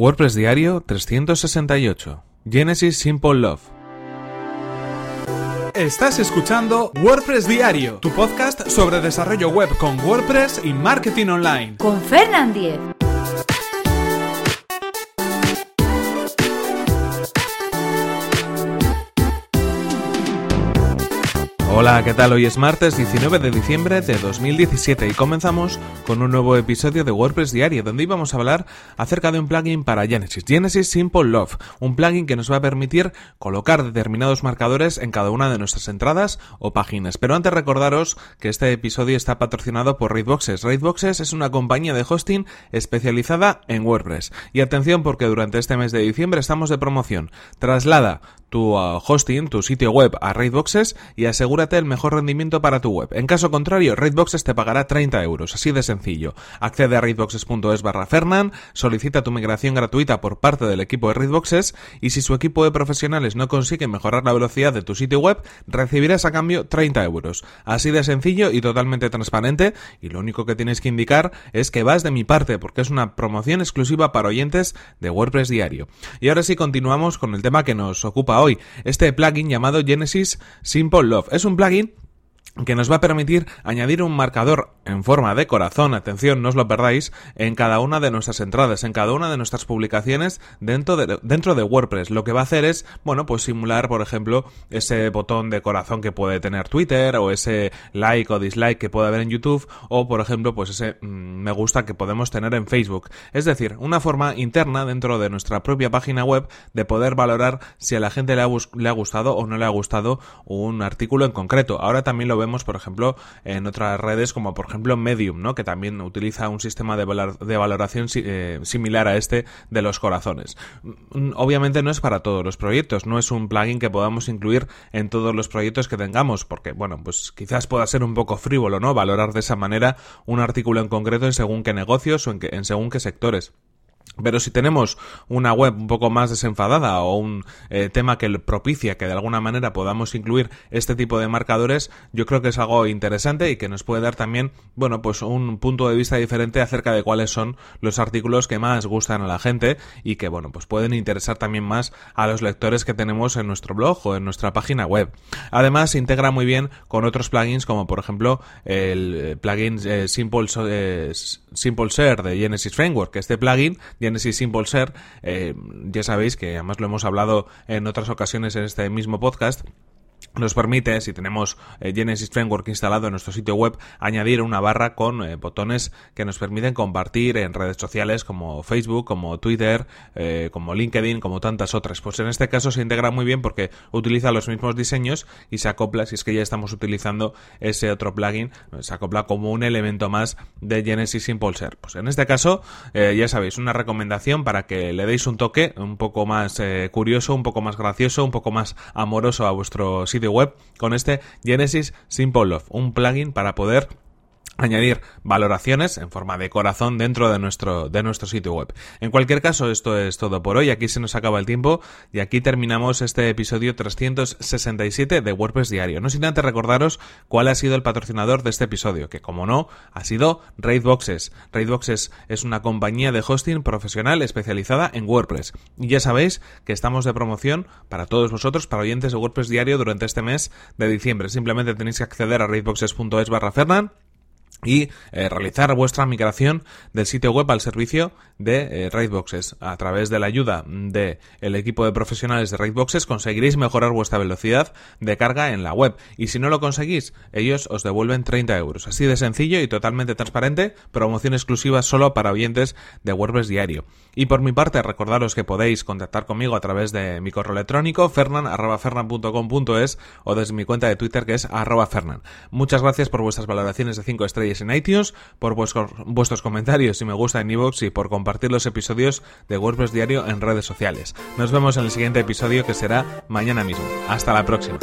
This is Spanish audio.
WordPress Diario 368. Genesis Simple Love. Estás escuchando WordPress Diario, tu podcast sobre desarrollo web con WordPress y marketing online. Con Fernand Diez. Hola, ¿qué tal? Hoy es martes 19 de diciembre de 2017 y comenzamos con un nuevo episodio de WordPress Diario donde íbamos a hablar acerca de un plugin para Genesis, Genesis Simple Love, un plugin que nos va a permitir colocar determinados marcadores en cada una de nuestras entradas o páginas. Pero antes recordaros que este episodio está patrocinado por Raidboxes. Raidboxes es una compañía de hosting especializada en WordPress. Y atención porque durante este mes de diciembre estamos de promoción. Traslada tu uh, hosting, tu sitio web a Raidboxes y asegúrate el mejor rendimiento para tu web. En caso contrario, Raidboxes te pagará 30 euros, así de sencillo. Accede a raidboxes.es barra Fernan, solicita tu migración gratuita por parte del equipo de Raidboxes y si su equipo de profesionales no consigue mejorar la velocidad de tu sitio web, recibirás a cambio 30 euros. Así de sencillo y totalmente transparente y lo único que tienes que indicar es que vas de mi parte porque es una promoción exclusiva para oyentes de WordPress Diario. Y ahora sí continuamos con el tema que nos ocupa hoy, este plugin llamado Genesis Simple Love. Es un plugin que nos va a permitir añadir un marcador en forma de corazón, atención, no os lo perdáis, en cada una de nuestras entradas, en cada una de nuestras publicaciones dentro de, dentro de WordPress. Lo que va a hacer es, bueno, pues simular, por ejemplo, ese botón de corazón que puede tener Twitter, o ese like o dislike que puede haber en YouTube, o, por ejemplo, pues ese mm, me gusta que podemos tener en Facebook. Es decir, una forma interna dentro de nuestra propia página web de poder valorar si a la gente le ha, le ha gustado o no le ha gustado un artículo en concreto. Ahora también lo vemos, por ejemplo, en otras redes como, por ejemplo, Medium, ¿no? que también utiliza un sistema de, de valoración eh, similar a este de los corazones. Mm, obviamente no es para todos los proyectos, no es un plugin que podamos incluir en todos los proyectos que tengamos, porque bueno, pues quizás pueda ser un poco frívolo, ¿no? Valorar de esa manera un artículo en concreto en según qué negocios o en, en según qué sectores. Pero si tenemos una web un poco más desenfadada o un eh, tema que propicia que de alguna manera podamos incluir este tipo de marcadores, yo creo que es algo interesante y que nos puede dar también, bueno, pues un punto de vista diferente acerca de cuáles son los artículos que más gustan a la gente y que, bueno, pues pueden interesar también más a los lectores que tenemos en nuestro blog o en nuestra página web. Además, se integra muy bien con otros plugins como, por ejemplo, el eh, plugin eh, Simple, Simple Share de Genesis Framework. Este plugin Genesis Simple Share, eh, ya sabéis que además lo hemos hablado en otras ocasiones en este mismo podcast, nos permite, si tenemos eh, Genesis Framework instalado en nuestro sitio web, añadir una barra con eh, botones que nos permiten compartir en redes sociales como Facebook, como Twitter, eh, como LinkedIn, como tantas otras. Pues en este caso se integra muy bien porque utiliza los mismos diseños y se acopla, si es que ya estamos utilizando ese otro plugin, se acopla como un elemento más de Genesis Share. Pues en este caso, ya sabéis, una recomendación para que le deis un toque un poco más curioso, un poco más gracioso, un poco más amoroso a vuestro sitio web con este Genesis Simple Love, un plugin para poder añadir valoraciones en forma de corazón dentro de nuestro, de nuestro sitio web. En cualquier caso, esto es todo por hoy. Aquí se nos acaba el tiempo y aquí terminamos este episodio 367 de WordPress Diario. No sin antes recordaros cuál ha sido el patrocinador de este episodio, que como no, ha sido Raidboxes. Raidboxes es una compañía de hosting profesional especializada en WordPress. Y ya sabéis que estamos de promoción para todos vosotros, para oyentes de WordPress Diario durante este mes de diciembre. Simplemente tenéis que acceder a raidboxes.es barra Fernan y eh, realizar vuestra migración del sitio web al servicio de eh, Raidboxes. A través de la ayuda del el equipo de profesionales de Raidboxes conseguiréis mejorar vuestra velocidad de carga en la web. Y si no lo conseguís, ellos os devuelven 30 euros. Así de sencillo y totalmente transparente, promoción exclusiva solo para oyentes de WordPress Diario. Y por mi parte, recordaros que podéis contactar conmigo a través de mi correo electrónico fernan.fernan.com.es o desde mi cuenta de Twitter que es arroba fernan. Muchas gracias por vuestras valoraciones de 5 estrellas en iTunes, por vuestros, comentarios y me gusta en iVoox y por compartir los episodios de WordPress Diario en redes sociales. Nos vemos en el siguiente episodio que será mañana mismo. Hasta la próxima.